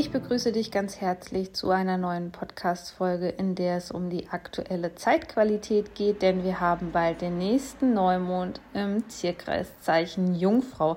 Ich begrüße dich ganz herzlich zu einer neuen Podcast-Folge, in der es um die aktuelle Zeitqualität geht, denn wir haben bald den nächsten Neumond im Tierkreiszeichen Jungfrau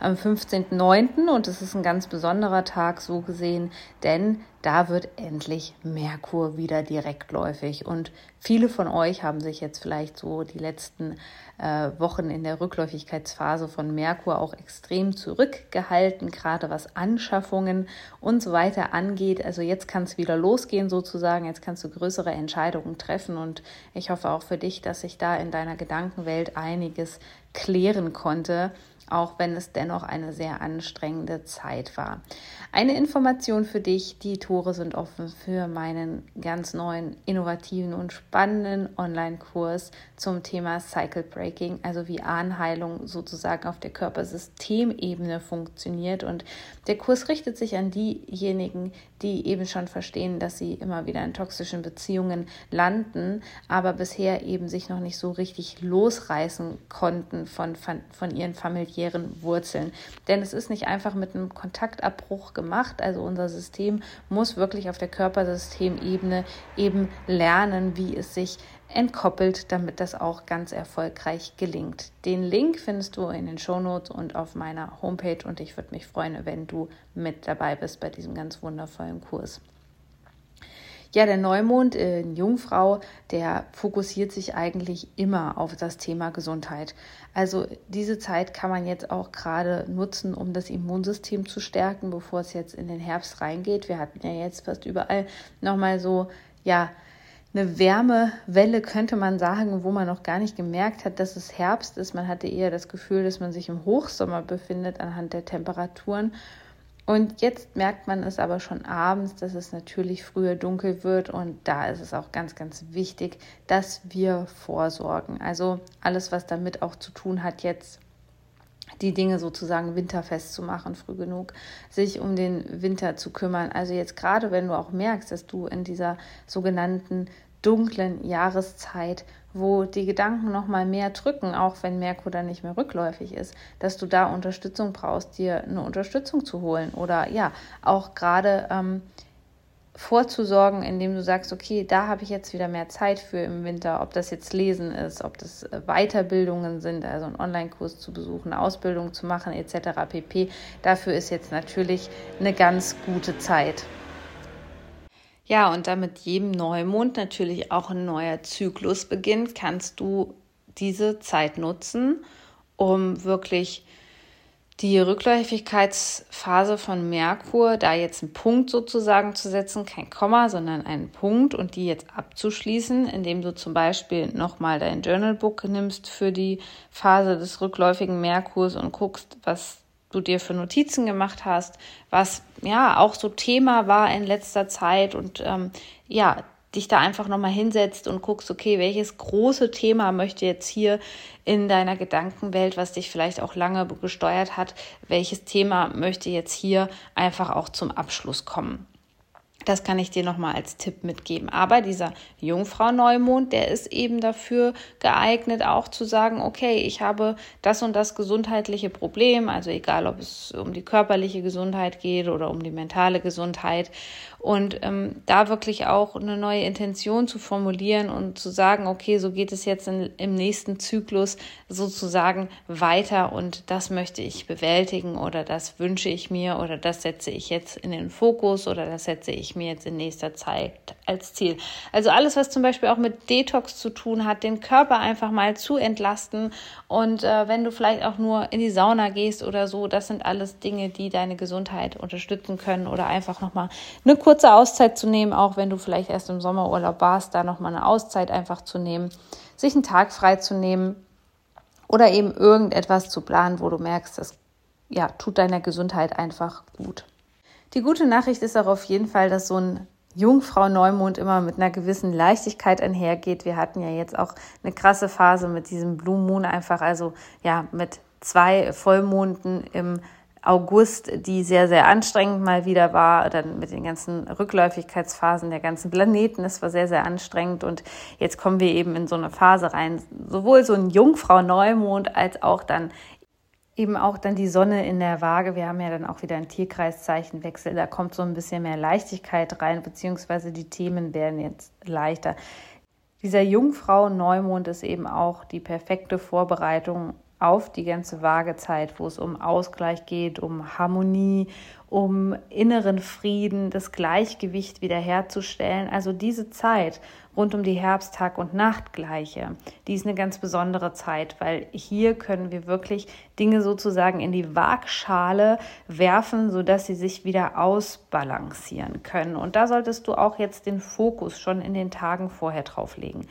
am 15.09. und es ist ein ganz besonderer Tag so gesehen, denn da wird endlich Merkur wieder direktläufig. Und viele von euch haben sich jetzt vielleicht so die letzten äh, Wochen in der Rückläufigkeitsphase von Merkur auch extrem zurückgehalten, gerade was Anschaffungen und so weiter angeht. Also jetzt kann es wieder losgehen sozusagen, jetzt kannst du größere Entscheidungen treffen und ich hoffe auch für dich, dass sich da in deiner Gedankenwelt einiges klären konnte auch wenn es dennoch eine sehr anstrengende Zeit war. Eine Information für dich, die Tore sind offen für meinen ganz neuen, innovativen und spannenden Online-Kurs zum Thema Cycle Breaking, also wie Anheilung sozusagen auf der Körpersystemebene funktioniert. Und der Kurs richtet sich an diejenigen, die eben schon verstehen, dass sie immer wieder in toxischen Beziehungen landen, aber bisher eben sich noch nicht so richtig losreißen konnten von, von, ihren familiären Wurzeln. Denn es ist nicht einfach mit einem Kontaktabbruch gemacht. Also unser System muss wirklich auf der Körpersystemebene eben lernen, wie es sich entkoppelt, damit das auch ganz erfolgreich gelingt. Den Link findest du in den Shownotes und auf meiner Homepage und ich würde mich freuen, wenn du mit dabei bist bei diesem ganz wundervollen Kurs. Ja, der Neumond in Jungfrau, der fokussiert sich eigentlich immer auf das Thema Gesundheit. Also diese Zeit kann man jetzt auch gerade nutzen, um das Immunsystem zu stärken, bevor es jetzt in den Herbst reingeht. Wir hatten ja jetzt fast überall nochmal so, ja, eine Wärmewelle, könnte man sagen, wo man noch gar nicht gemerkt hat, dass es Herbst ist. Man hatte eher das Gefühl, dass man sich im Hochsommer befindet anhand der Temperaturen. Und jetzt merkt man es aber schon abends, dass es natürlich früher dunkel wird. Und da ist es auch ganz, ganz wichtig, dass wir vorsorgen. Also alles, was damit auch zu tun hat, jetzt die Dinge sozusagen winterfest zu machen, früh genug, sich um den Winter zu kümmern. Also jetzt gerade, wenn du auch merkst, dass du in dieser sogenannten dunklen Jahreszeit, wo die Gedanken noch mal mehr drücken, auch wenn Merkur dann nicht mehr rückläufig ist, dass du da Unterstützung brauchst, dir eine Unterstützung zu holen oder ja auch gerade ähm, vorzusorgen, indem du sagst, okay, da habe ich jetzt wieder mehr Zeit für im Winter, ob das jetzt Lesen ist, ob das äh, Weiterbildungen sind, also einen Online-Kurs zu besuchen, Ausbildung zu machen etc. pp. Dafür ist jetzt natürlich eine ganz gute Zeit. Ja, und damit jedem Neumond natürlich auch ein neuer Zyklus beginnt, kannst du diese Zeit nutzen, um wirklich die Rückläufigkeitsphase von Merkur, da jetzt einen Punkt sozusagen zu setzen, kein Komma, sondern einen Punkt und die jetzt abzuschließen, indem du zum Beispiel nochmal dein Journalbook nimmst für die Phase des rückläufigen Merkurs und guckst, was du dir für Notizen gemacht hast, was ja auch so Thema war in letzter Zeit und ähm, ja, dich da einfach nochmal hinsetzt und guckst, okay, welches große Thema möchte jetzt hier in deiner Gedankenwelt, was dich vielleicht auch lange gesteuert hat, welches Thema möchte jetzt hier einfach auch zum Abschluss kommen. Das kann ich dir nochmal als Tipp mitgeben. Aber dieser Jungfrau-Neumond, der ist eben dafür geeignet, auch zu sagen, okay, ich habe das und das gesundheitliche Problem, also egal, ob es um die körperliche Gesundheit geht oder um die mentale Gesundheit. Und ähm, da wirklich auch eine neue Intention zu formulieren und zu sagen, okay, so geht es jetzt in, im nächsten Zyklus sozusagen weiter und das möchte ich bewältigen oder das wünsche ich mir oder das setze ich jetzt in den Fokus oder das setze ich mir jetzt in nächster Zeit als Ziel. Also alles, was zum Beispiel auch mit Detox zu tun hat, den Körper einfach mal zu entlasten und äh, wenn du vielleicht auch nur in die Sauna gehst oder so, das sind alles Dinge, die deine Gesundheit unterstützen können oder einfach nochmal eine kurze Auszeit zu nehmen, auch wenn du vielleicht erst im Sommerurlaub warst, da nochmal eine Auszeit einfach zu nehmen, sich einen Tag frei zu nehmen oder eben irgendetwas zu planen, wo du merkst, das ja, tut deiner Gesundheit einfach gut. Die gute Nachricht ist auch auf jeden Fall, dass so ein Jungfrau Neumond immer mit einer gewissen Leichtigkeit einhergeht. Wir hatten ja jetzt auch eine krasse Phase mit diesem Blue Moon einfach, also ja, mit zwei Vollmonden im August, die sehr, sehr anstrengend mal wieder war, dann mit den ganzen Rückläufigkeitsphasen der ganzen Planeten. Es war sehr, sehr anstrengend und jetzt kommen wir eben in so eine Phase rein, sowohl so ein Jungfrau-Neumond als auch dann eben auch dann die Sonne in der Waage. Wir haben ja dann auch wieder einen Tierkreiszeichenwechsel. Da kommt so ein bisschen mehr Leichtigkeit rein, beziehungsweise die Themen werden jetzt leichter. Dieser Jungfrau-Neumond ist eben auch die perfekte Vorbereitung auf die ganze Waagezeit, wo es um Ausgleich geht, um Harmonie, um inneren Frieden, das Gleichgewicht wiederherzustellen. Also diese Zeit rund um die Herbsttag- und Nachtgleiche, die ist eine ganz besondere Zeit, weil hier können wir wirklich Dinge sozusagen in die Waagschale werfen, sodass sie sich wieder ausbalancieren können. Und da solltest du auch jetzt den Fokus schon in den Tagen vorher drauf legen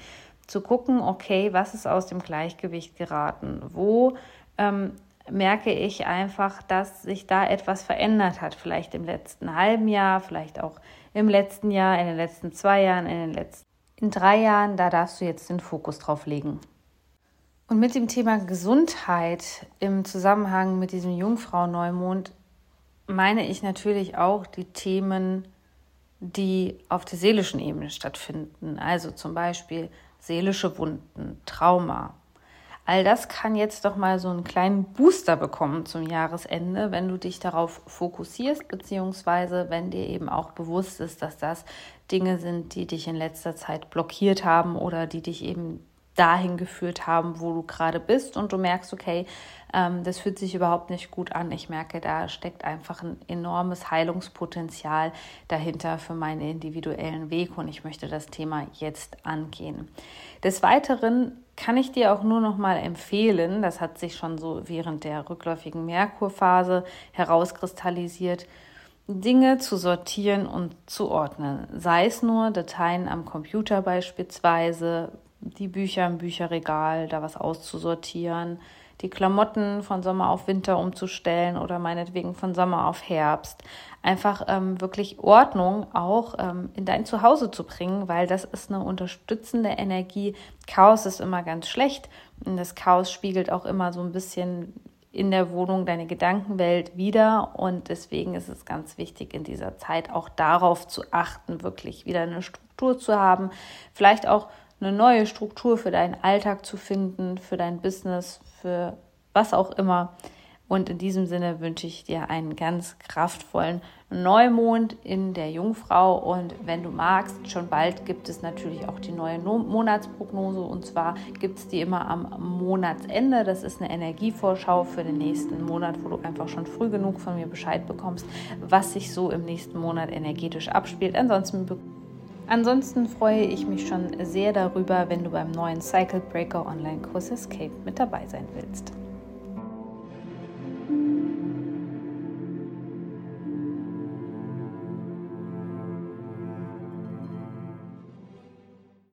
zu gucken, okay, was ist aus dem Gleichgewicht geraten? Wo ähm, merke ich einfach, dass sich da etwas verändert hat? Vielleicht im letzten halben Jahr, vielleicht auch im letzten Jahr, in den letzten zwei Jahren, in den letzten in drei Jahren. Da darfst du jetzt den Fokus drauf legen. Und mit dem Thema Gesundheit im Zusammenhang mit diesem Jungfrau-Neumond meine ich natürlich auch die Themen, die auf der seelischen Ebene stattfinden. Also zum Beispiel seelische Wunden, Trauma. All das kann jetzt doch mal so einen kleinen Booster bekommen zum Jahresende, wenn du dich darauf fokussierst, beziehungsweise wenn dir eben auch bewusst ist, dass das Dinge sind, die dich in letzter Zeit blockiert haben oder die dich eben dahin geführt haben, wo du gerade bist und du merkst, okay, ähm, das fühlt sich überhaupt nicht gut an. Ich merke, da steckt einfach ein enormes Heilungspotenzial dahinter für meinen individuellen Weg und ich möchte das Thema jetzt angehen. Des Weiteren kann ich dir auch nur noch mal empfehlen, das hat sich schon so während der rückläufigen Merkurphase herauskristallisiert, Dinge zu sortieren und zu ordnen. Sei es nur Dateien am Computer beispielsweise, die Bücher im Bücherregal, da was auszusortieren, die Klamotten von Sommer auf Winter umzustellen oder meinetwegen von Sommer auf Herbst. Einfach ähm, wirklich Ordnung auch ähm, in dein Zuhause zu bringen, weil das ist eine unterstützende Energie. Chaos ist immer ganz schlecht und das Chaos spiegelt auch immer so ein bisschen in der Wohnung deine Gedankenwelt wieder und deswegen ist es ganz wichtig in dieser Zeit auch darauf zu achten, wirklich wieder eine Struktur zu haben, vielleicht auch eine neue Struktur für deinen Alltag zu finden, für dein Business, für was auch immer. Und in diesem Sinne wünsche ich dir einen ganz kraftvollen Neumond in der Jungfrau. Und wenn du magst, schon bald gibt es natürlich auch die neue Monatsprognose. Und zwar gibt es die immer am Monatsende. Das ist eine Energievorschau für den nächsten Monat, wo du einfach schon früh genug von mir Bescheid bekommst, was sich so im nächsten Monat energetisch abspielt. Ansonsten Ansonsten freue ich mich schon sehr darüber, wenn du beim neuen Cycle Breaker Online-Kurs Escape mit dabei sein willst.